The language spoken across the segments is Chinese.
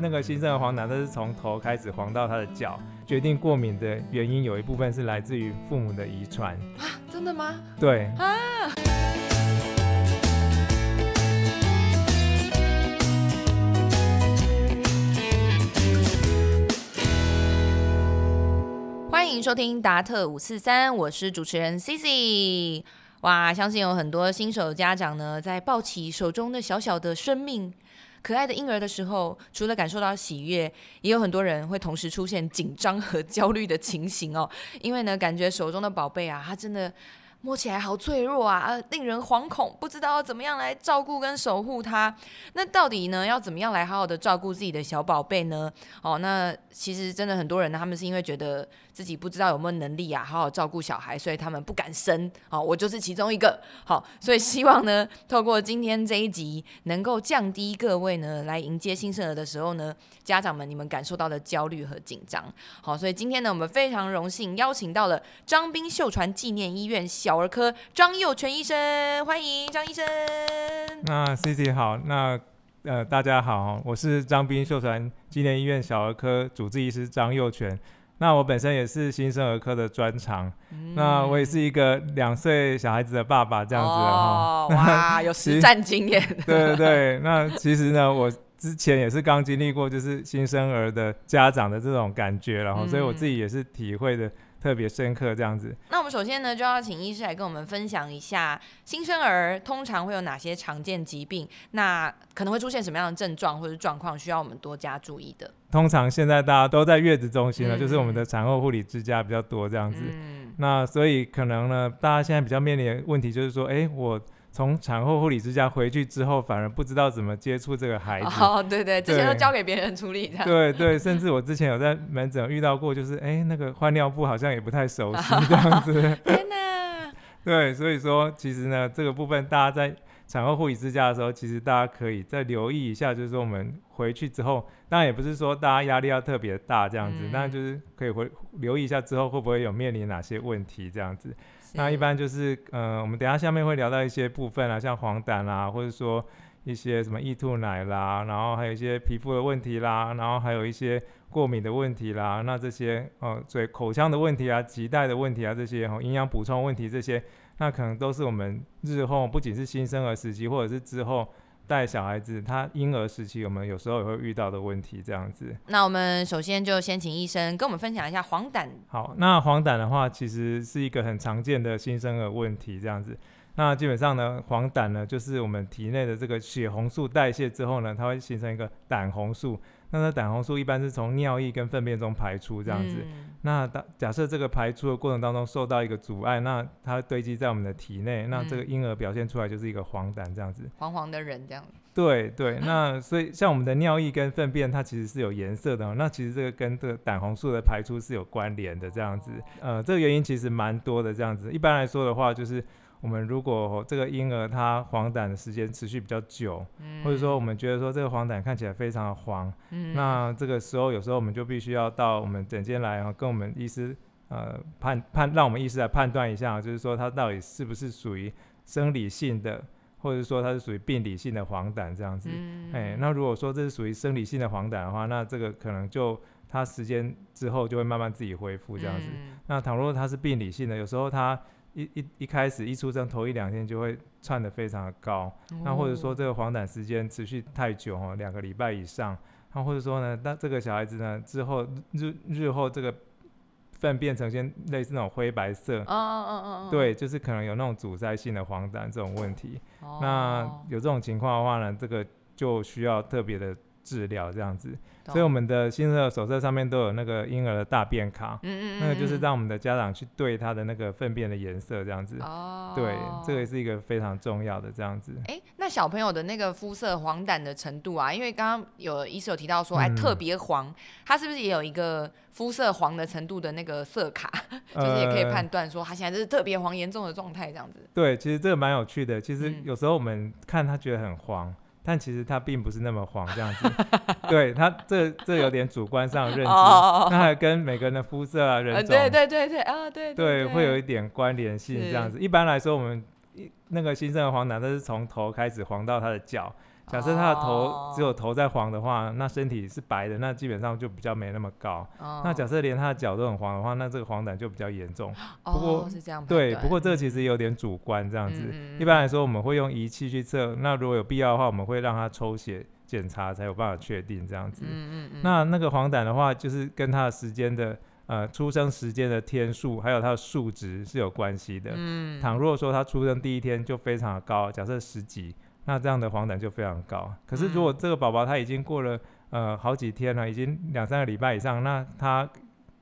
那个新生儿黄疸，它是从头开始黄到他的脚。决定过敏的原因有一部分是来自于父母的遗传啊？真的吗？对啊。欢迎收听达特五四三，我是主持人 Cici。哇，相信有很多新手家长呢，在抱起手中的小小的生命。可爱的婴儿的时候，除了感受到喜悦，也有很多人会同时出现紧张和焦虑的情形哦。因为呢，感觉手中的宝贝啊，他真的。摸起来好脆弱啊，呃，令人惶恐，不知道怎么样来照顾跟守护它。那到底呢，要怎么样来好好的照顾自己的小宝贝呢？哦，那其实真的很多人呢，他们是因为觉得自己不知道有没有能力啊，好好照顾小孩，所以他们不敢生。哦，我就是其中一个。好，所以希望呢，透过今天这一集，能够降低各位呢，来迎接新生儿的时候呢，家长们你们感受到的焦虑和紧张。好，所以今天呢，我们非常荣幸邀请到了张斌秀传纪念医院。小儿科张佑全医生，欢迎张医生。那 C C 好，那呃大家好，我是张斌秀传纪念医院小儿科主治医师张佑全。那我本身也是新生儿科的专长，那我也是一个两岁小孩子的爸爸，这样子哦。哇，有实战经验。对对对，那其实呢，我之前也是刚经历过，就是新生儿的家长的这种感觉，然后所以我自己也是体会的。特别深刻这样子。那我们首先呢，就要请医师来跟我们分享一下新生儿通常会有哪些常见疾病，那可能会出现什么样的症状或者状况，需要我们多加注意的。通常现在大家都在月子中心了，就是我们的产后护理之家比较多这样子。嗯。那所以可能呢，大家现在比较面临的问题就是说，哎，我。从产后护理之家回去之后，反而不知道怎么接触这个孩子。哦，对对，之前都交给别人处理。对对，甚至我之前有在门诊遇到过，就是哎，那个换尿布好像也不太熟悉这样子。天哪！对，所以说其实呢，这个部分大家在产后护理之家的时候，其实大家可以再留意一下，就是说我们回去之后，当然也不是说大家压力要特别大这样子，那就是可以回留意一下之后会不会有面临哪些问题这样子。那一般就是，嗯，我们等下下面会聊到一些部分啊，像黄疸啦，或者说一些什么易吐奶啦，然后还有一些皮肤的问题啦，然后还有一些过敏的问题啦，那这些，呃，嘴口腔的问题啊，脐带的问题啊，这些哈，营养补充问题这些，那可能都是我们日后不仅是新生儿时期，或者是之后。带小孩子，他婴儿时期，我们有时候也会遇到的问题，这样子。那我们首先就先请医生跟我们分享一下黄疸。好，那黄疸的话，其实是一个很常见的新生儿问题，这样子。那基本上呢，黄疸呢，就是我们体内的这个血红素代谢之后呢，它会形成一个胆红素。那它胆红素一般是从尿液跟粪便中排出这样子。那当假设这个排出的过程当中受到一个阻碍，那它堆积在我们的体内，那这个婴儿表现出来就是一个黄疸这样子。黄黄的人这样子。对对，那所以像我们的尿液跟粪便，它其实是有颜色的。那其实这个跟这个胆红素的排出是有关联的这样子。呃，这个原因其实蛮多的这样子。一般来说的话，就是。我们如果这个婴儿他黄疸的时间持续比较久，或者说我们觉得说这个黄疸看起来非常的黄，那这个时候有时候我们就必须要到我们诊间来，然后跟我们医师呃判判，让我们医师来判断一下，就是说他到底是不是属于生理性的，或者说他是属于病理性的黄疸这样子。哎，那如果说这是属于生理性的黄疸的话，那这个可能就他时间之后就会慢慢自己恢复这样子。那倘若他是病理性的，有时候他一一一开始一出生头一两天就会窜得非常的高，那或者说这个黄疸时间持续太久哦，两个礼拜以上，那或者说呢，那这个小孩子呢之后日日后这个粪便呈现类似那种灰白色，哦哦哦哦，对，就是可能有那种阻塞性的黄疸这种问题，那有这种情况的话呢，这个就需要特别的治疗这样子。所以我们的新生儿手册上面都有那个婴儿的大便卡，嗯嗯，那个就是让我们的家长去对他的那个粪便的颜色这样子，哦，对，这个是一个非常重要的这样子。哎，那小朋友的那个肤色黄疸的程度啊，因为刚刚有医生有提到说，哎，特别黄，他是不是也有一个肤色黄的程度的那个色卡，就是也可以判断说他现在就是特别黄严重的状态这样子？对，其实这个蛮有趣的，其实有时候我们看他觉得很黄。但其实它并不是那么黄这样子，对它这这有点主观上认知，那还跟每个人的肤色啊、人种，对对对对啊，对对，会有一点关联性这样子。一般来说，我们那个新生儿黄疸，它是从头开始黄到他的脚，假设他的头哦只有头在黄的话，那身体是白的，那基本上就比较没那么高。哦那假设连他的脚都很黄的话，那这个黄疸就比较严重。不过哦是这样对，不过这个其实有点主观这样子。一般来说，我们会用仪器去测，那如果有必要的话，我们会让他抽血检查，才有办法确定这样子。嗯嗯嗯，那那个黄疸的话，就是跟他的时间的呃出生时间的天数，还有它的数值是有关系的。嗯倘若说他出生第一天就非常的高，假设十几，那这样的黄疸就非常高。可是如果嗯。这个宝宝他已经过了呃好几天了，已经两三个礼拜以上，那他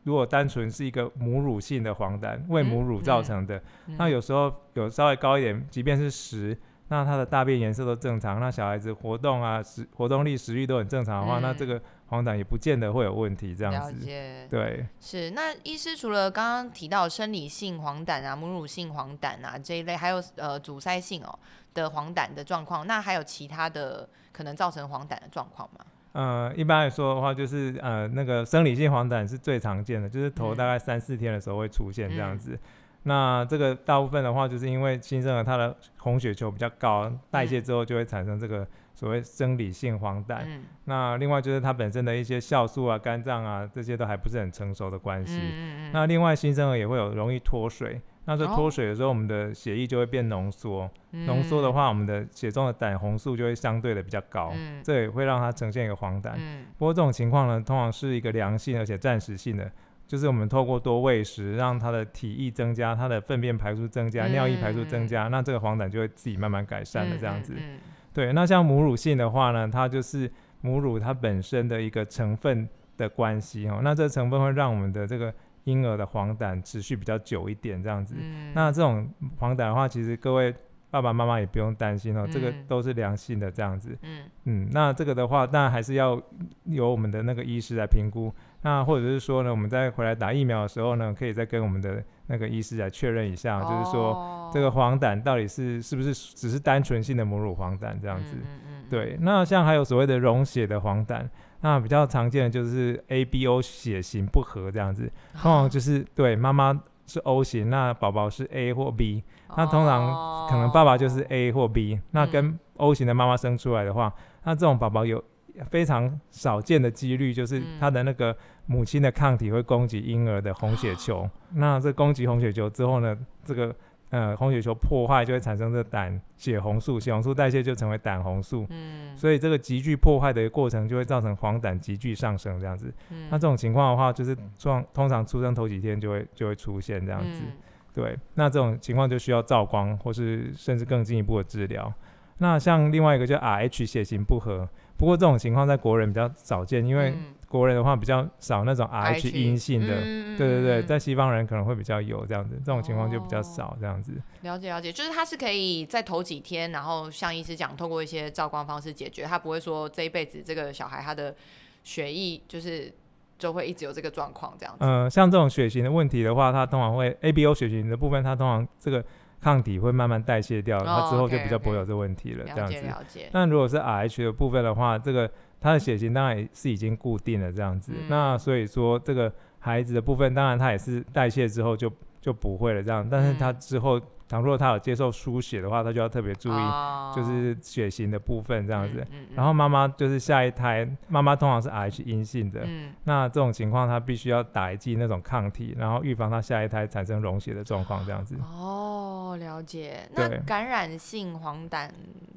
如果单纯是一个母乳性的黄疸，喂母乳造成的，那嗯有时候有稍微高一点，即便是十，那他的大便颜色都正常，那小孩子活动啊食活动力、食欲都很正常的话，那这嗯个黄疸也不见得会有问题，这样了子。解。对，是，那医师除了刚刚提到生理性黄疸啊、母乳性黄疸啊这一类，还有呃阻塞性哦的黄疸的状况，那还有其他的可能造成黄疸的状况吗？呃，一般来说的话，就是呃那个生理性黄疸是最常见的，就是头嗯大概三四天的时候会出现这样嗯子。那这个大部分的话，就是因为新生儿他的红血球比较高，代谢之后就会产生这个所谓生理性黄疸。嗯。那另外就是它本身的一些酵素啊、肝脏啊这些都还不是很成熟的关系。嗯嗯那另外新生儿也会有容易脱水，那这哦。脱水的时候，我们的血液就会变浓缩，浓缩的，话，我们的血中的胆红素就会相对的比较高，嗯。这也会让它呈现一个黄疸。嗯。不过这种情况呢，通常是一个良性而且暂时性的，就是我们透过多喂食，让它的体液增加，它的粪便排出增加，尿液排出增加，那这个黄疸就会自己慢慢改善了这样子。嗯对，那像母乳性的话呢，它就是母乳它本身的一个成分的关系哦，那这个成分会让我们的这个婴儿的黄疸持续比较久一点这样子。嗯那这种黄疸的话，其实各位爸爸妈妈也不用担心哦，这个嗯都是良性的这样子。嗯嗯，那这个的话，当然还是要由我们的那个医师来评估。那或者是说呢，我们在回来打疫苗的时候呢，可以再跟我们的那个医师来确认一下，就是说说这个黄疸到底是是不是只是单纯性的母乳黄疸这这样子。嗯嗯对，那像还有所谓的溶血的黄疸，那比较常见的就是 A、B、O 血型不合这样子，通常就是对妈妈是 O 型，那宝宝是 A 或 B，那通常可能爸爸就是 A 或 B，那跟嗯。O 型的妈妈生出来的话，那这种宝宝有非常少见的几率，就是嗯。他的那个母亲的抗体会攻击婴儿的红血球，那这攻击红血球之后呢，这个呃红血球破坏就会产生这胆血红素，血红素代谢就成为胆红素，嗯，所以这个急剧破坏的一个过程就会造成黄疸急剧上升这样子。嗯。那这种情况的话，就是状通常出生头几天就会就会出现这样子。嗯。对，那这种情况就需要照光，或是甚至更进一步的治疗。那像另外一个叫 Rh 血型不合，不过这种情况在国人比较少见，因为嗯国人的话比较少那种 Rh 阴性的。嗯对对对，嗯在西方人可能会比较有这样子，这种情况就比较哦少这样子。了解了解，就是它是可以在头几天，然后像医师讲，透过一些照光方式解决，他不会说这一辈子这个小孩他的血液就是就会一直有这个状况这样子。呃，像这种血型的问题的话，它通常会 ABO 血型的部分，它通常这个抗体会慢慢代谢掉，它之后就比较不会有这个问题了，这样子。了解，但如果是 RH 的部分的话，这个它的血型当然也是已经固定了这样子。嗯那所以说这个孩子的部分，当然它也是代谢之后就就不会了这样。但是他嗯之后，倘若他有接受输血的话，他就要特别注意，哦就是血型的部分这样子。嗯嗯然后妈妈就是下一胎，妈妈通常是 RH 阴性的，嗯那这种情况她必须要打一剂那种抗体，然后预防她下一胎产生溶血的状况这样子。哦，了解。那感染性黄疸，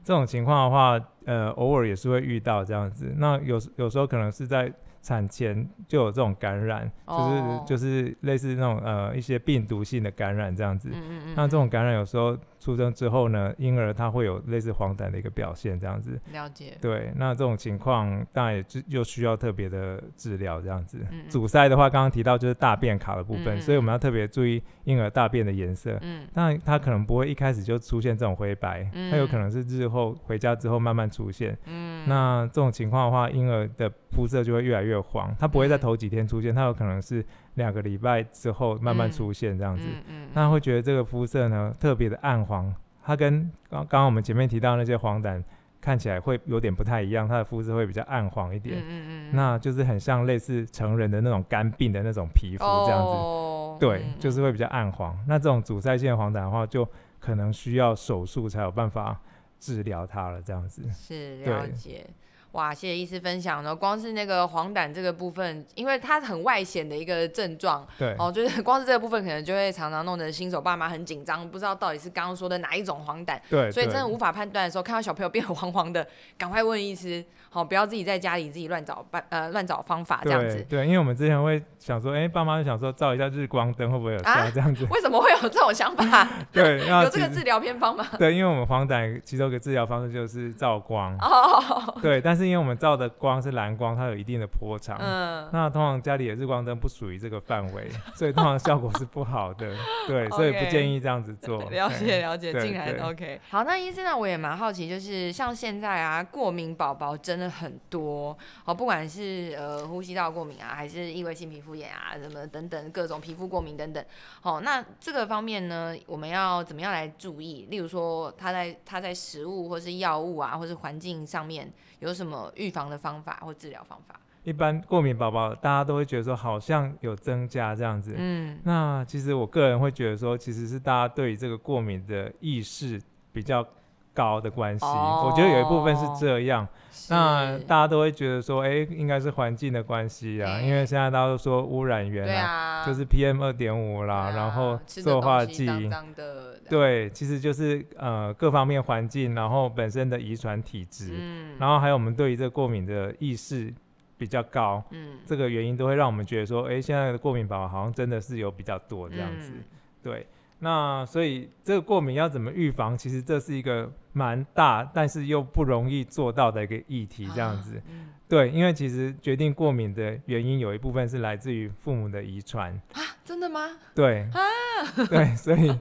这种情况的话，呃，偶尔也是会遇到这样子。那有时有时候可能是在产前就有这种感染，哦就是就是类似那种呃一些病毒性的感染这样子。嗯嗯嗯，那这种感染有时候出生之后呢，婴儿他会有类似黄疸的一个表现这样子。了解。对，那这种情况当然也就又需要特别的治疗这样子。嗯嗯阻塞的话，刚刚提到就是大便卡的部分，所以我们要特别注意婴儿大便的颜色。嗯当然，它可能不会一开始就出现这种灰白，它有可嗯能是日后回家之后慢慢出现。嗯，那这种情况的话，婴儿的肤色就会越来越黄，它不会在嗯头几天出现，它有可能是两个礼拜之后慢慢嗯出现这样子。嗯嗯，那会觉得这个肤色呢特别的暗黄，它跟刚刚刚我们前面提到那些黄疸看起来会有点不太一样，它的肤色会比较暗黄一点。嗯嗯嗯，那就是很像类似成人的那种肝病的那种皮肤这样子。哦、对，就是会比较暗黄。那这种阻塞性的黄疸的话，就可能需要手术才有办法治疗它了，这样子。是了解。哇，谢谢医师分享然后。光是那个黄疸这个部分，因为它很外显的一个症状，对，哦，就是光是这个部分，可能就会常常弄得新手爸妈很紧张，不知道到底是刚刚说的哪一种黄疸，对，所以真的无法判断的时候，看到小朋友变黄黄的，赶快问医师，好、不要自己在家里自己乱找办呃乱找方法这样子。对对，因为我们之前会想说，哎、爸妈就想说照一下日光灯会不会有效、啊这样子。为什么会有这种想法？对，有这个治疗偏方吗？对，因为我们黄疸其中一个治疗方式就是照光。哦，对，但是因为我们照的光是蓝光，它有一定的波长。嗯，那通常家里的日光灯不属于这个范围，所以通常效果是不好的。对，所以不建议这样子做。了解了解，对竟然 OK。好，那医生呢，我也蛮好奇，就是像现在啊，过敏宝宝真的很多，好，不管是呃呼吸道过敏啊，还是异位性皮肤炎啊，什么等等各种皮肤过敏等等。好，那这个方面呢，我们要怎么样来注意？例如说，他在他在食物或是药物啊，或是环境上面有什么预防的方法或治疗方法？一般过敏宝宝大家都会觉得说好像有增加这样子。嗯，那其实我个人会觉得说，其实是大家对于这个过敏的意识比较高的关系。我觉得有一部分是这样。那大家都会觉得说，哎、应该是环境的关系啊，因为现在大家都说污染源对啊，啊，就是 PM 二点五啦，啊然后塑化剂，脏脏的，对，其实就是呃各方面环境，然后本身的遗传体质，嗯，然后还有我们对于这个过敏的意识比较高，嗯，这个原因都会让我们觉得说，哎、现在的过敏宝宝好像真的是有比较多这样子。嗯。对，那所以这个过敏要怎么预防？其实这是一个蛮大，但是又不容易做到的一个议题，这样子。嗯对，因为其实决定过敏的原因有一部分是来自于父母的遗传。啊，真的吗？对，对，所以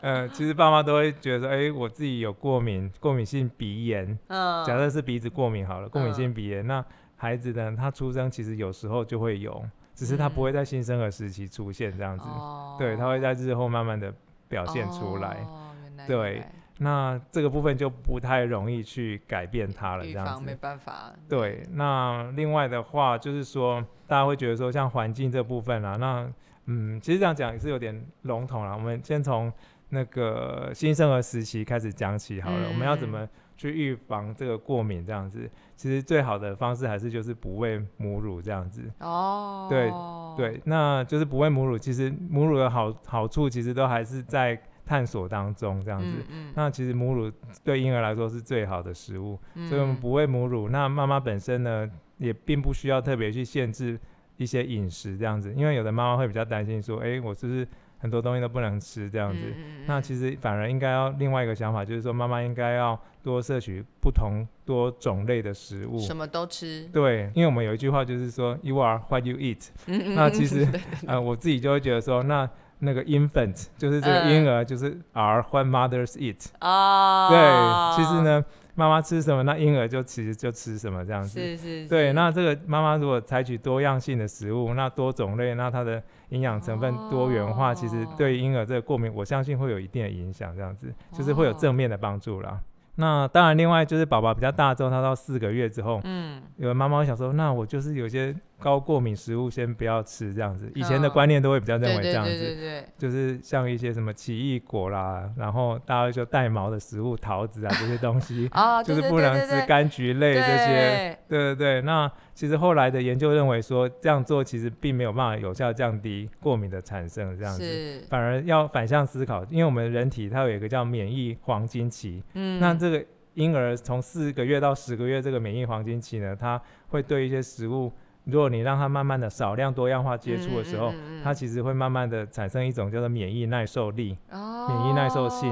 呃，其实爸妈都会觉得说，哎、我自己有过敏，过敏性鼻炎，嗯，假设是鼻子过敏好了，过敏性鼻炎，那孩子呢，他出生其实有时候就会有，只是他不会在新生儿时期出现这样子。哦对，他会在日后慢慢的表现出来。哦，对那这个部分就不太容易去改变它了，这样预防没子。办法。对，那另外的话就是说，大家会觉得说，像环境这部分啊，那嗯，其实这样讲也是有点笼统啦。我们先从那个新生儿时期开始讲起好了，我们要怎嗯么去预防这个过敏这样子？其实最好的方式还是就是不喂母乳这样子。哦，对对，那就是不喂母乳，其实母乳的好好处其实都还是在探索当中这样子。嗯嗯，那其实母乳对婴儿来说是最好的食物，嗯所以我们不喂母乳。那妈妈本身呢，也并不需要特别去限制一些饮食这样子，因为有的妈妈会比较担心说，哎、我是不是很多东西都不能吃这样子？嗯那其实反而应该要另外一个想法，就是说妈妈应该要多摄取不同多种类的食物。什么都吃。对，因为我们有一句话就是说，You are what you eat。嗯那其实 呃，我自己就会觉得说，那那个 infant 就是这个嗯婴儿，就是 are what mothers eat。哦，对，其实，呢，妈妈吃什么，那婴儿就其实就吃什么这样子。是是，对，那这个妈妈如果采取多样性的食物，那多种类，那它的营养成分多元化，其实哦对婴儿这个过敏，我相信会有一定的影响，这样子就是会有哦正面的帮助啦。那当然，另外就是宝宝比较大之后，他到四个月之后，嗯，有的妈妈会想说，那我就是有些高过敏食物先不要吃这样子。以前的嗯观念都会比较认为这样子，对对对，就是像一些什么奇异果啦，然后大家会说带毛的食物，桃子啊 这些东西，啊，就是不能吃，柑橘类这些。对对对对，那其实后来的研究认为说，这样做其实并没有办法有效降低过敏的产生，这样子。反而要反向思考，因为我们人体它有一个叫免疫黄金期，嗯，那这个婴儿从四个月到十个月这个免疫黄金期呢，它会对一些食物，如果你让它慢慢的少量多样化接触的时候，嗯，嗯嗯它其实会慢慢的产生一种叫做免疫耐受力。哦免疫耐受性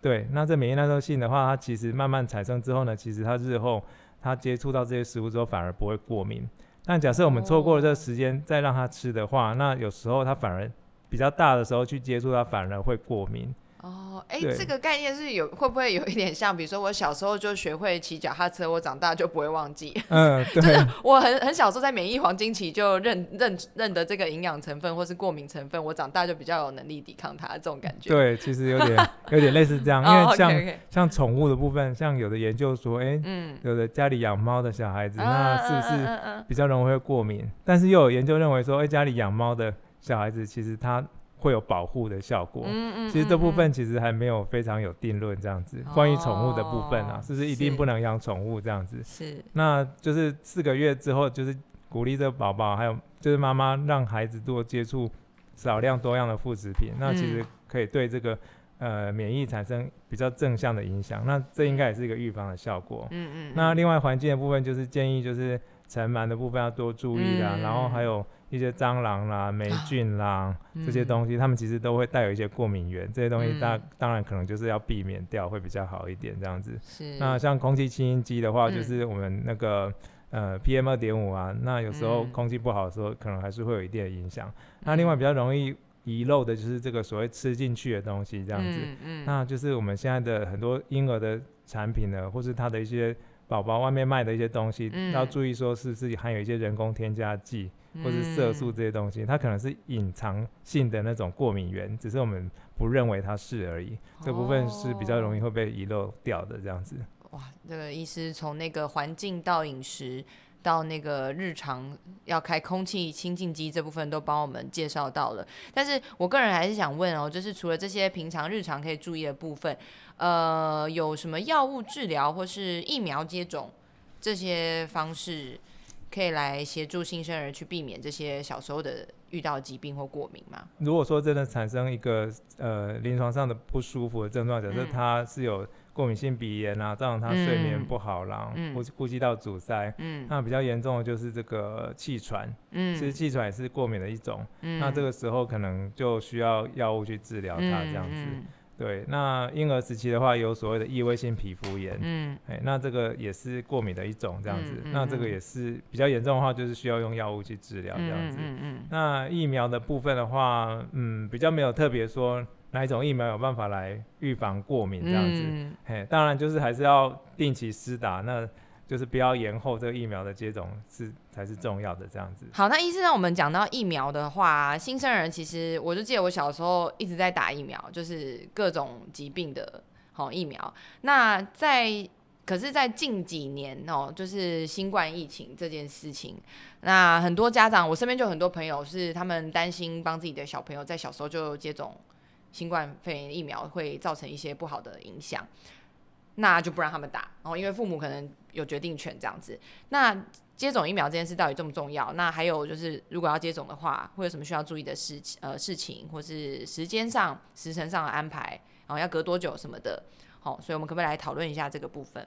对，那这免疫耐受性的话，它其实慢慢产生之后呢，其实它日后它接触到这些食物之后，反而不会过敏。但假设我们错过了这个时间再让它吃的话，那有时候它反而比较大的时候去接触它，反而会过敏。哦，哎，对这个概念是有会不会有一点像，比如说我小时候就学会骑脚踏车，我长大就不会忘记。嗯，对，我很很小时候在免疫黄金期就认认认得这个营养成分或是过敏成分，我长大就比较有能力抵抗它，这种感觉。对，其实有点有点类似这样，因哦为像、像宠物的部分，像有的研究说，哎、嗯，有的家里养猫的小孩子，那是不是是比较容易会过敏？但是又有研究认为说，哎、家里养猫的小孩子其实他会有保护的效果。嗯嗯其实这部嗯分其实还没有非常有定论，这样子。关于宠物的部分啊，哦是不是一定不能养宠物这样子？是那就是四个月之后，就是鼓励这个宝宝，还有就是妈妈让孩子多接触少量多样的副食品，那其实嗯可以对这个呃免疫产生比较正向的影响。那这应该也是一个预防的效果。嗯嗯，那嗯另外环境的部分，就是建议就是尘螨的部分要多注意啦，然后还嗯。有一些蟑螂啦、霉菌啦、这些嗯东西，它们其实都会带有一些过敏源，这些东西大、嗯。当然可能就是要避免掉，会比较好一点这样子。是。那像空气清新机的话，嗯。就是我们那个呃 PM 二点五啊，那有时候嗯。空气不好的时候，可能还是会有一定的影响。那另外比较容易遗漏的就是这个所谓吃进去的东西这样子。那就是我们现在的很多婴儿的产品呢，或是它的一些宝宝外面卖的一些东西，嗯要注意说是不是含有一些人工添加剂或是色素嗯这些东西，它可能是隐藏性的那种过敏源，只是我们不认为它是而已。这部分是比较容易哦会被遗漏掉的这样子。哇，这个医师从那个环境到饮食。到那个日常要开空气清净机这部分都帮我们介绍到了，但是我个人还是想问哦，就是除了这些平常日常可以注意的部分，呃，有什么药物治疗或是疫苗接种这些方式，可以来协助新生儿去避免这些小时候的遇到疾病或过敏吗？如果说真的产生一个呃临床上的不舒服的症状，假设嗯他是有过敏性鼻炎啊，造成他睡眠嗯不好啦，嗯呼呼吸道阻塞。嗯那比较严重的就是这个气喘，嗯其实气喘也是过敏的一种。嗯那这个时候可能就需要药物去治疗它这样子。嗯对，那婴儿时期的话，有所谓的异位性皮肤炎，嗯哎、那这个也是过敏的一种这样子。嗯嗯那这个嗯也是比较严重的话，就是需要用药物去治疗这样子。嗯嗯那疫苗的部分的话，嗯，比较没有特别说哪一种疫苗有办法来预防过敏这样子。嗯嘿，当然就是还是要定期施打，那就是不要延后这个疫苗的接种是才是重要的这样子。好，那医生，那我们讲到疫苗的话，新生儿其实我就记得我小时候一直在打疫苗，就是各种疾病的好、疫苗。那在可是，在近几年哦，就是新冠疫情这件事情，那很多家长，我身边就有很多朋友是他们担心帮自己的小朋友在小时候就接种新冠肺炎疫苗会造成一些不好的影响，那就不让他们打，然、后因为父母可能有决定权这样子。那接种疫苗这件事到底重不重要？那还有就是，如果要接种的话，会有什么需要注意的事呃事情，或是时间上、时辰上的安排，然后要隔多久什么的。好、所以我们可不可以来讨论一下这个部分？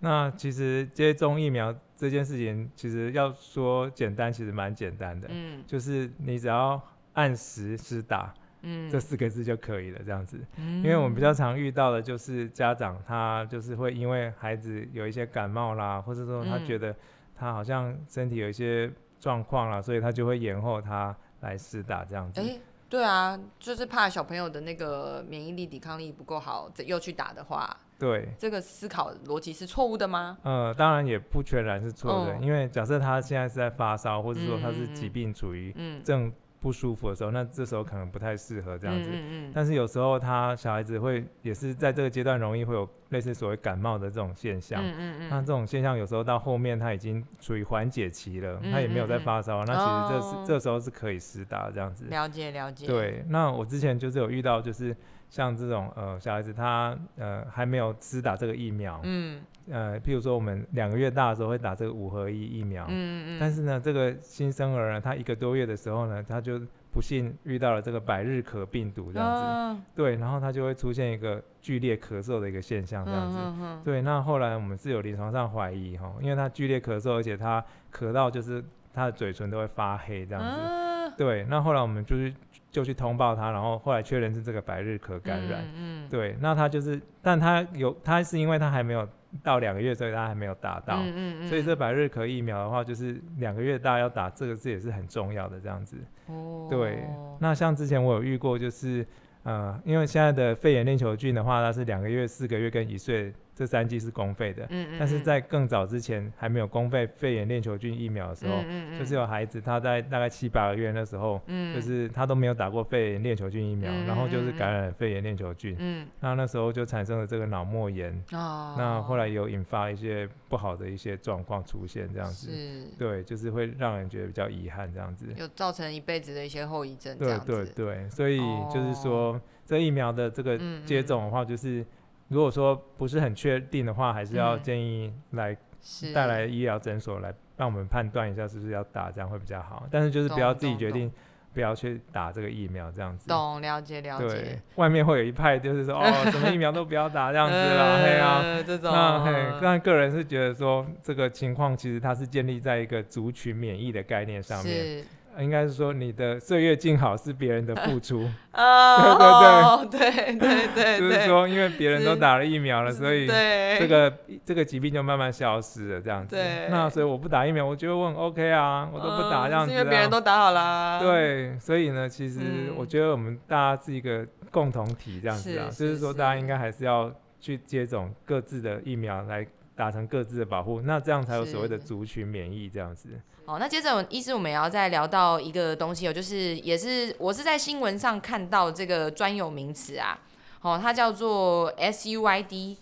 那其实接种疫苗这件事情，其实要说简单，其实蛮简单的，嗯就是你只要按时施打嗯，这四个字就可以了，这样子。因因为我们比较常遇到的就是家长他就是会因为孩子有一些感冒啦，或者说他嗯。觉得他好像身体有一些状况啦，所以他就会延后他来施打这样子。哎、对啊，就是怕小朋友的那个免疫力、抵抗力不够好，这又去打的话，对，这个思考逻辑是错误的吗？呃，当然也不全然是错的，嗯。因为假设他现在是在发烧，或者说他是嗯嗯疾病处于嗯，正不舒服的时候，那这时候可能不太适合这样子。嗯嗯但是有时候他小孩子会也是在这个阶段容易会有类似所谓感冒的这种现象。嗯嗯嗯那这种现象有时候到后面他已经处于缓解期了，嗯他也没有在发烧，那其实这是、哦这时候是可以施打这样子。了解了解。，对，那我之前就是有遇到，就是像这种呃小孩子他呃还没有施打这个疫苗，嗯呃，譬如说我们两个月大的时候会打这个五合一疫苗，嗯嗯，但是呢，这个新生儿呢，他一个多月的时候呢，他就不幸遇到了这个百日咳病毒这样子，样对，然后他就会出现一个剧烈咳嗽的一个现象这样子。嗯嗯对，那后来我们是有临床上怀疑哈，因为他剧烈咳嗽，而且他咳到就是他的嘴唇都会发黑这样子。嗯，对，那后来我们就是就去通报他，然后后来确认是这个百日咳感染。嗯，对，那他就是，但他有他是因为他还没有到两个月，所以他还没有打到。嗯嗯所以这百日咳疫苗的话，就是两个月大要打，这个这也是很重要的这样子。哦对，那像之前我有遇过，就是呃，因为现在的肺炎链球菌的话，它是两个月、四个月跟一岁这三剂是公费的。嗯嗯，但是嗯。在更早之前还没有公费肺炎链球菌疫苗的时候，嗯嗯嗯。就是有孩子他在大概七八个月那时候，嗯。就是他都没有打过肺炎链球菌疫苗，嗯然后就是感染了肺炎链球菌，嗯。那那时候就产生了这个脑膜炎，哦，那后来有引发一些不好的一些状况出现，这样子，是。对，就是会让人觉得比较遗憾这样子。有造成一辈子的一些后遗症，这对对对，所以就是哦。说，这疫苗的这个嗯。接种的话，就是如果说不是很确定的话，还是要嗯建议来是带来医疗诊所来让我们判断一下是不是要打，这样会比较好。但是就是不要自己决定不要去打这个疫苗这样子。懂了解了对，，外面会有一派就是说哦，什么疫苗都不要打这样子啦，嘿啊。呃这种那嘿，但个人是觉得说这个情况其实它是建立在一个族群免疫的概念上面，应该是说你的岁月静好是别人的付出，哦，对对对。对对对，就是说因为别人都打了疫苗了，所以对这个这个疾病就慢慢消失了这样子。对。那所以我不打疫苗，我觉得我很 OK 啊，我都不打这样子、是因为别人都打好啦，对，所以呢，其实嗯。我觉得我们大家是一个共同体这样子啊，是就是说大家应该还是要去接种各自的疫苗来达成各自的保护，那这样才有所谓的族群免疫这样子。好，那接着医师我们也要再聊到一个东西哦，就是也是我是在新闻上看到这个专有名词啊，哦，它叫做 SUID，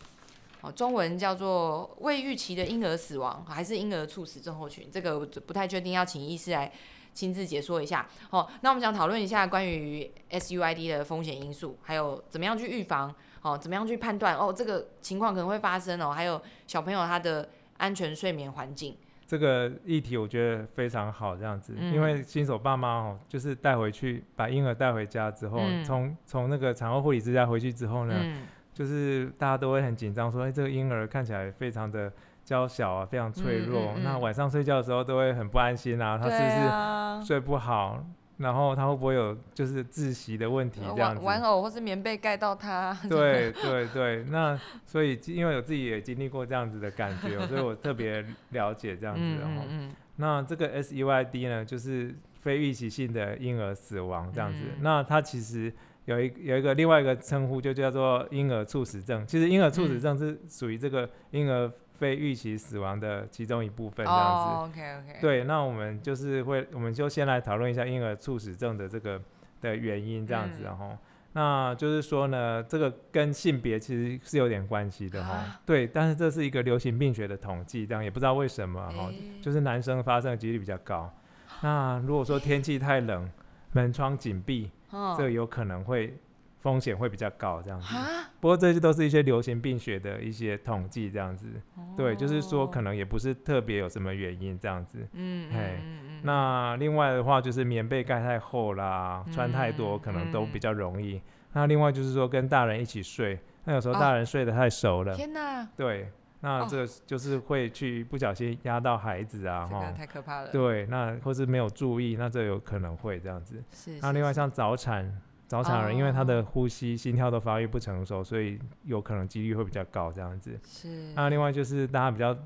哦，中文叫做未预期的婴儿死亡还是婴儿猝死症候群，这个我不太确定，要请医师来亲自解说一下。哦，那我们想讨论一下关于 SUID 的风险因素，还有怎么样去预防，哦，怎么样去判断哦这个情况可能会发生哦，还有小朋友他的安全睡眠环境。这个议题我觉得非常好，这样子，嗯因为新手爸妈哦，就是带回去把婴儿带回家之后，嗯从从那个产后护理之家回去之后呢，嗯，就是大家都会很紧张，说，哎，这个婴儿看起来非常的娇小啊，非常脆弱，那晚上睡觉的时候都会很不安心啊，他是不是啊睡不好？然后他会不会有就是窒息的问题这样玩子？玩偶或是棉被盖到他，对对对，那所以因为我自己也经历过这样子的感觉哦，所以我特别了解这样子嗯的哦。嗯那这个 SUID 呢，就是非预期性的婴儿死亡这样子。嗯那它其实有一有一个另外一个称呼，就叫做婴儿猝死症。其实婴儿猝死嗯症是属于这个婴儿非预期死亡的其中一部分嗯，这样子。哦，OK OK，，对，那我们就是会，我们就先来讨论一下婴儿猝死症的这个的原因，这样子，嗯然后、那就是说呢，这个跟性别其实是有点关系的哈啊。对，但是这是一个流行病学的统计，这样也不知道为什么哈，诶就是男生发生的几率比较高。那如果说天气太冷，门窗紧闭，这有可能会风险会比较高，这样子。哈，不过这些都是一些流行病学的一些统计，这样子。对，就是说可哦，能也不是特别有什么原因这样子。嗯嘿嗯嗯嗯，那另外的话就是棉被盖太厚啦，穿太多嗯可能都嗯比较容易。那另外就是说跟大人一起睡，那有时候哦大人睡得太熟了，天哪，对，那哦这个就是会去不小心压到孩子啊，这个哈。太可怕了，对，那或是没有注意，那这有可能会这样子。是，是是那另外像早产，早产儿因为他哦的呼吸、心跳都发育不成熟，所以有可能几率会比较高这样子。是，那另外就是大家比较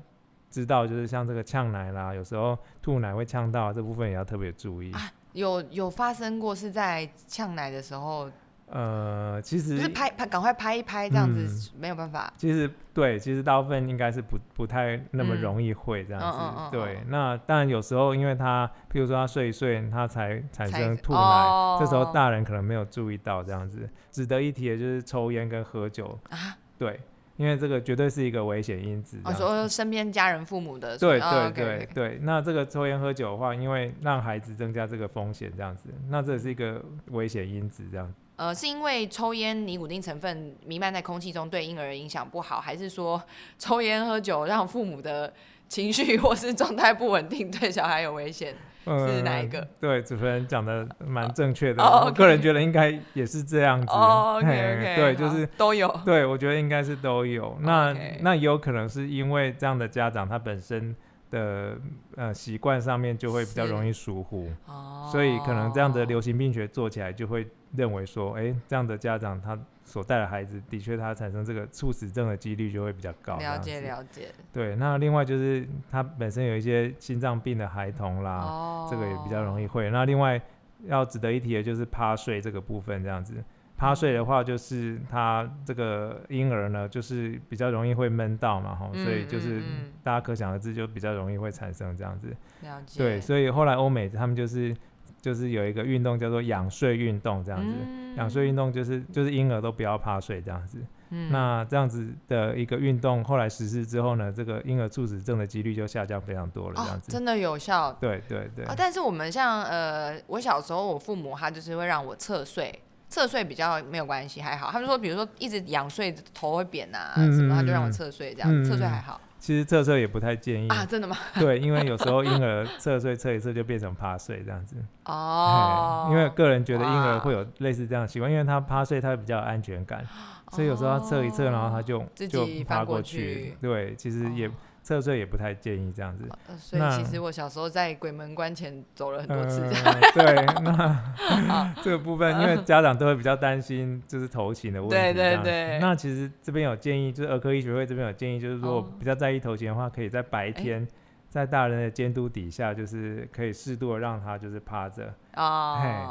知道，就是像这个呛奶啦，有时候吐奶会呛到，这部分也要特别注意。啊有有发生过是在呛奶的时候，呃，其就是实拍拍赶快拍一拍这样子，嗯没有办法，其实对，其实大部分应该是不不太那么嗯容易会这样子。嗯嗯嗯对嗯，那当然有时候因为他，譬如说他睡一睡，他才产生吐奶，哦这时候大人可能没有注意到这样子。值得一提的就是抽烟跟喝酒，啊，对，因为这个绝对是一个危险因子这我样子。说身边家人父母的，对哦对对对，那这个抽烟喝酒的话，因为让孩子增加这个风险，这样子，那这是一个危险因子，这样。呃，是因为抽烟尼古丁成分弥漫在空气中对婴儿影响不好，还是说抽烟喝酒让父母的情绪或是状态不稳定，对小孩有危险？是哪一个呃对，主持人讲的蛮正确的，哦我个人觉得应该也是这样子。哦，OK，OK，对，就是都有。对，我觉得应该是都有。那那也有可能是因为这样的家长他本身的呃习惯上面就会比较容易疏忽，哦所以可能这样的流行病学做起来就会认为说，哎、这样的家长他所带的孩子的确他产生这个猝死症的几率就会比较高。了解了解。对，那另外就是他本身有一些心脏病的孩童啦，哦，这个也比较容易会。那另外要值得一提的就是趴睡这个部分，这样子，趴睡的话，就是他这个婴儿呢，就是比较容易会闷到嘛，哈，所以就是大家可想而知，就比较容易会产生这样子。了解。对，所以后来欧美他们就是就是有一个运动叫做仰睡运动这样子。嗯仰睡运动就是就是婴儿都不要趴睡这样子。嗯那这样子的一个运动后来实施之后呢，这个婴儿猝死症的几率就下降非常多了这哦样，子。真的有效。对对对啊，但是我们像呃，我小时候我父母他就是会让我侧睡，侧睡比较没有关系，还好。他们说，比如说一直仰睡，头会扁啊嗯什么，他就嗯让我嗯侧睡这样，嗯侧睡嗯还好其实侧睡也不太建议。啊，真的吗？对，因为有时候 婴儿侧睡侧一侧就变成趴睡这样子。哦，因为个人觉得婴儿哇会有类似这样的习惯，因为他趴睡他会比较有安全感，所以有时候他侧一侧，然后他就就趴过去对，其实也哦侧睡也不太建议这样子。呃所以其实我小时候在鬼门关前走了很多次，这样。呃、对，那 这个部分，因为家长都会比较担心，就是头型的问题。对对对那其实这边有建议，就是儿科医学会这边有建议，就是如果哦比较在意头型的话，可以在白天。在大人的监督底下，就是可以适度的让他就是趴着，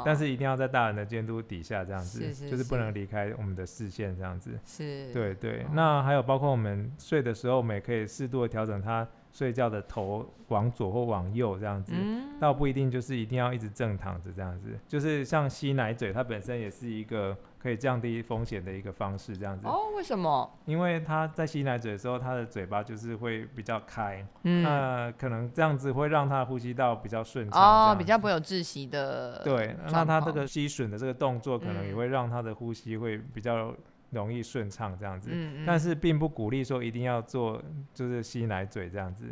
但是一定要在大人的监督底下这样子，是是就是不能离开我们的视线这样子。是，对对，哦。那还有包括我们睡的时候，我们也可以适度的调整他睡觉的头往左或往右这样子。嗯，倒不一定就是一定要一直正躺着这样子，就是像吸奶嘴，它本身也是一个可以降低风险的一个方式，这样子。哦，为什么？因为他在吸奶嘴的时候，他的嘴巴就是会比较开，嗯，那可能这样子会让他呼吸道比较顺畅。哦，比较不会有窒息的。对，那他这个吸吮的这个动作，可能也嗯会让他的呼吸会比较容易顺畅这样子。嗯，嗯但是并不鼓励说一定要做，就是吸奶嘴这样子，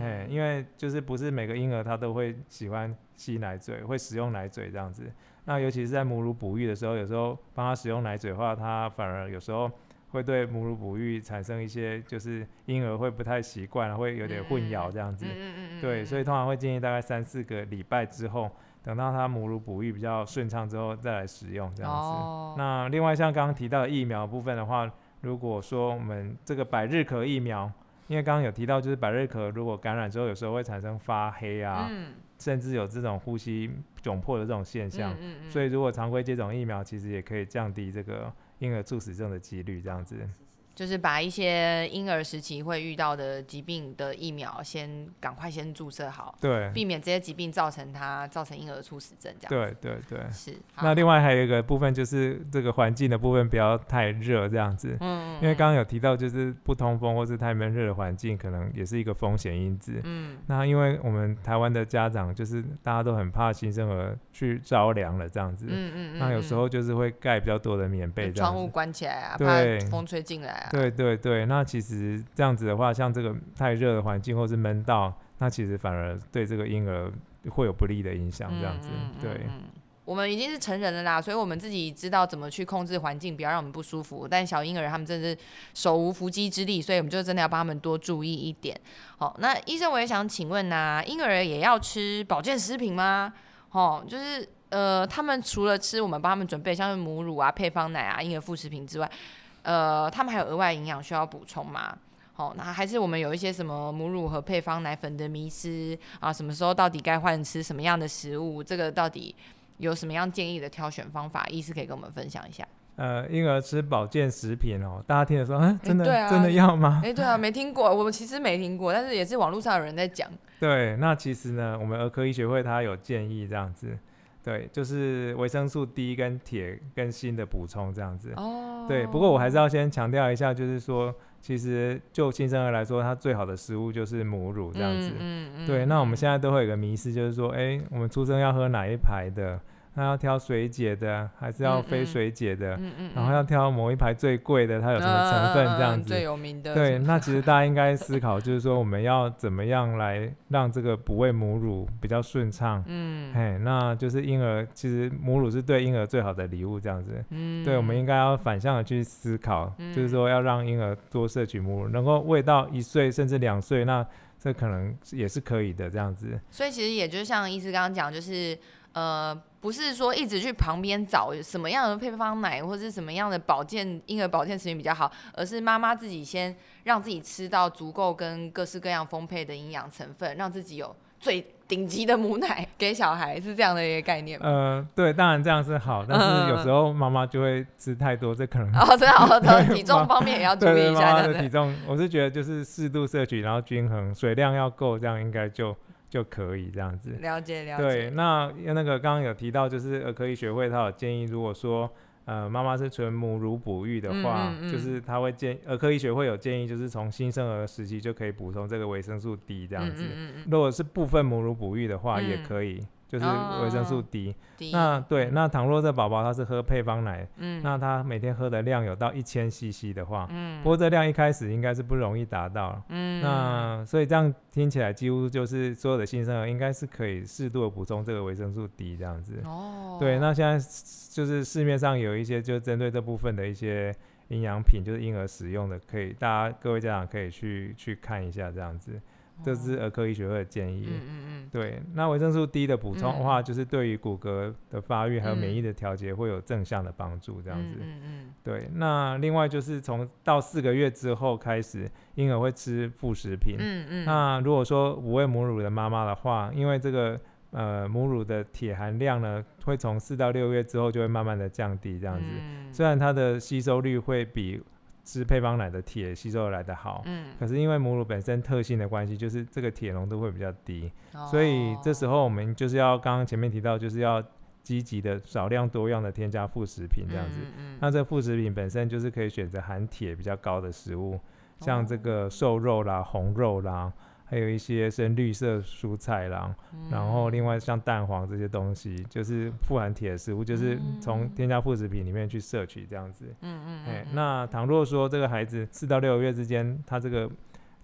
哎、嗯因为就是不是每个婴儿他都会喜欢吸奶嘴，会使用奶嘴这样子。那尤其是在母乳哺育的时候，有时候帮他使用奶嘴的话，他反而有时候会对母乳哺育产生一些，就是婴儿会不太习惯，会有点混淆这样子。嗯嗯嗯嗯，对，所以通常会建议大概三四个礼拜之后，等到他母乳哺育比较顺畅之后再来使用这样子。哦，那另外像刚刚提到的疫苗部分的话，如果说我们这个百日咳疫苗，因为刚刚有提到，就是百日咳如果感染之后，有时候会产生发黑啊，嗯，甚至有这种呼吸窘迫的这种现象。嗯嗯，所以如果常规接种疫苗，其实也可以降低这个婴儿猝死症的几率，这样子。就是把一些婴儿时期会遇到的疾病的疫苗，先赶快先注射好，对，避免这些疾病造成他造成婴儿猝死症这样子。对对对。是。那另外还有一个部分就是这个环境的部分不要太热这样子，嗯，嗯，因为刚刚有提到就是不通风或是太闷热的环境，可能也是一个风险因子。嗯那因为我们台湾的家长就是大家都很怕新生儿去着凉了这样子，嗯嗯嗯，那有时候就是会盖比较多的棉被就窗户这样子。关起来啊，怕风吹进来啊。对对对，那其实这样子的话，像这个太热的环境或是闷到，那其实反而对这个婴儿会有不利的影响。这样子，嗯嗯嗯对，嗯我们已经是成人了啦，所以我们自己知道怎么去控制环境，不要让我们不舒服。但小婴儿他们真的是手无缚鸡之力，所以我们就真的要帮他们多注意一点。好，那医生我也想请问呐、婴儿也要吃保健食品吗？哦，就是呃，他们除了吃我们帮他们准备像是母乳啊、配方奶啊、婴儿副食品之外，呃，他们还有额外营养需要补充吗？好，那还是我们有一些什么母乳和配方奶粉的迷失啊？什么时候到底该换吃什么样的食物？这个到底有什么样建议的挑选方法？医师可以跟我们分享一下。呃，婴儿吃保健食品哦，大家听的说，嗯、真的、真的要吗？哎、对啊，没听过，我其实没听过，但是也是网络上有人在讲。对，那其实呢，我们儿科医学会它有建议这样子，对，就是维生素 D 跟铁跟锌的补充这样子。哦，对，不过我还是要先强调一下，就是说，其实就新生儿来说，他最好的食物就是母乳这样子。嗯嗯对，那我们现在在都会有一个迷思，就是说，哎、我们出生要喝哪一排的？那要挑水解的，还是要非水解的？嗯嗯然后要挑某一排最贵的，它有什么成分这样子？最有名的对，那其实大家应该思考，就是说我们要怎么样来让这个哺喂母乳比较顺畅。嗯嘿，那就是婴儿，其实母乳是对婴儿最好的礼物，这样子。嗯对，我们应该要反向的去思考，就是嗯说要让婴儿多摄取母乳，能够喂到一岁甚至两岁，那这可能也是可以的，这样子。所以其实也就像医师刚刚讲，就是呃，不是说一直去旁边找什么样的配方奶或者是什么样的保健婴儿保健食品比较好，而是妈妈自己先让自己吃到足够跟各式各样丰沛的营养成分，让自己有最顶级的母奶 给小孩，是这样的一个概念吗？呃，对，当然这样是好，但是有时候妈妈就会吃太多，这可能 哦，真的好的，对 体重方面也要注意一下，妈。妈的体重，我是觉得就是适度摄取，然后均衡，水量要够，这样应该就就可以这样子。了解了对，那那个刚刚有提到，就是儿科医学会他有建议，如果说呃妈妈是纯母乳哺育的话，嗯嗯嗯。就是他会建儿科医学会有建议，就是从新生儿时期就可以补充这个维生素 D 这样子。如果是部分母乳哺育的话，也嗯可以，就是哦维生素 D。那对，那倘若这宝宝他是喝配方奶，嗯那他每天喝的量有到一千 CC 的话，嗯不过这量一开始应该是不容易达到。嗯那所以这样听起来，几乎就是所有的新生儿应该是可以适度的补充这个维生素 D 这样子。哦，对，那现在就是市面上有一些就针对这部分的一些营养品，就是婴儿使用的，可以大家各位家长可以去去看一下这样子。这是儿科医学会的建议。嗯嗯嗯对，那维生素 D 的补充的话，就是对于骨骼的发育还有免疫嗯的调节会有正向的帮助，这样子。嗯嗯对，那另外就是从到四个月之后开始，婴儿会吃副食品。嗯嗯，那如果说五喂母乳的妈妈的话，因为这个呃母乳的铁含量呢，会从四到六月之后就会慢慢的降低，这这样子。嗯虽然它的吸收率会比吃配方奶的铁吸收来的好，嗯，可是因为母乳本身特性的关系，就是这个铁浓度会比较低，所以这时候候我们就是要刚刚前面提到，就是要积极的少量多样的添加副食品这样子。嗯那这副食品本身就是可以选择含铁比较高的食物，像这个瘦肉啦、红肉啦，还有一些深绿色蔬菜啦，然后另外像蛋黄这些东西，就是富含铁的食物，就是从添加副食品里面去摄取这样子。嗯嗯哎、那倘若说这个孩子四到六个月之间，他这个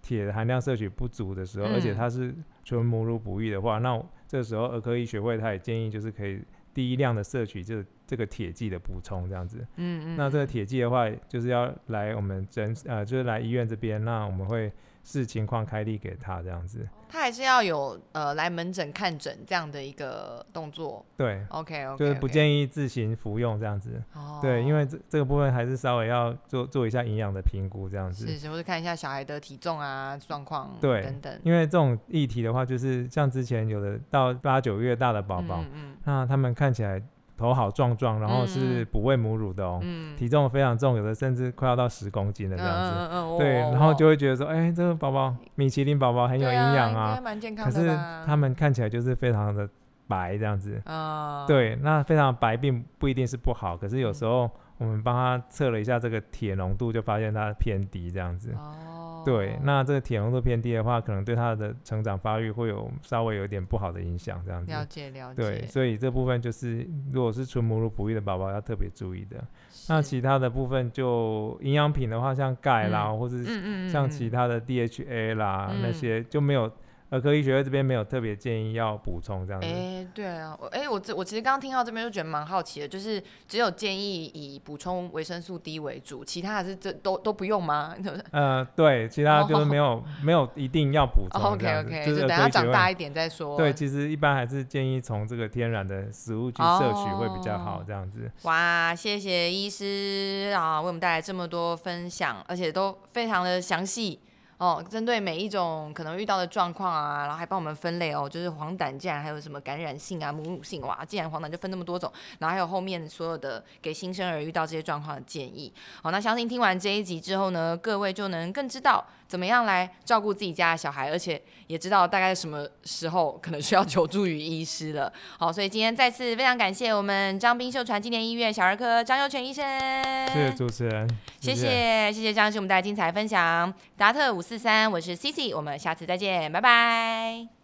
铁的含量摄取不足的时候，而且嗯。他是纯母乳哺育的话，那这个时候儿科医学会他也建议就是可以低量的摄取这这个铁剂的补充这样子。嗯嗯，那这个铁剂的话，就是要来我们诊呃，就是来医院这边，那我们会视情况开立给他这样子。他还是要有呃来门诊看诊这样的一个动作。对，OK OK，就是不。建议自行服用这样子。哦对，因为这这个部分还是稍微要做做一下营养的评估这样子。是是，或者看一下小孩的体重啊状况对等等。因为这种议题的话，就是像之前有的到八九月大的宝宝，嗯那他们看起来头好壮壮，然后嗯是嗯不喂母乳的哦，嗯体重非常重，有的甚至快要到十公斤了这样子。嗯嗯对，然后就会觉得说，哎、这个宝宝米其林宝宝很有营养啊，蛮健康可是他们看起来就是非常的白这样子。嗯，对，那非常白并不一定是不好，可是有时候我们帮他测了一下这个铁浓度，就发现它偏低这样子。哦，对，那这个铁浓度偏低的话，可能对他的成长发育会有稍微有点不好的影响，这样子了。解了解。对，所以这部分就是如果是纯母乳哺育的宝宝要特别注意的。那其他的部分就营养品的话，像钙啦，或者是像嗯其他的 DHA 啦、那嗯些就没有儿科医学会这边没有特别建议要补充这样子。哎、对啊，我哎、我这我其实刚刚听到这边就觉得蛮好奇的，就是只有建议以补充维生素 D 为主，其他的是这都都不用吗？呃，对，其他就是没有、没有一定要补充这 OK 样子 OK，就就是等他长大一点再说。对，其实一般还是建议从这个天然的食物去摄取会比较好，哦这样子。哇，谢谢医师啊，为我们带来这么多分享，而且都非常的详细哦，针对每一种可能遇到的状况啊，然后还帮我们分类哦，就是黄疸竟然还有什么感染性啊、母乳性，哇，竟然黄疸就分那么多种，然后还有后面所有的给新生儿遇到这些状况的建议。好，那相信听完这一集之后呢，各位就能更知道怎么样来照顾自己家的小孩，而且也知道大概什么时候可能需要求助于医师了。好，所以今天再次非常感谢我们张斌秀传纪念医院小儿科张佑全医生，谢谢主持人，谢谢谢谢张医师我们带来精彩分享。达特五四三，我是 Cici，我们下次再见，拜拜。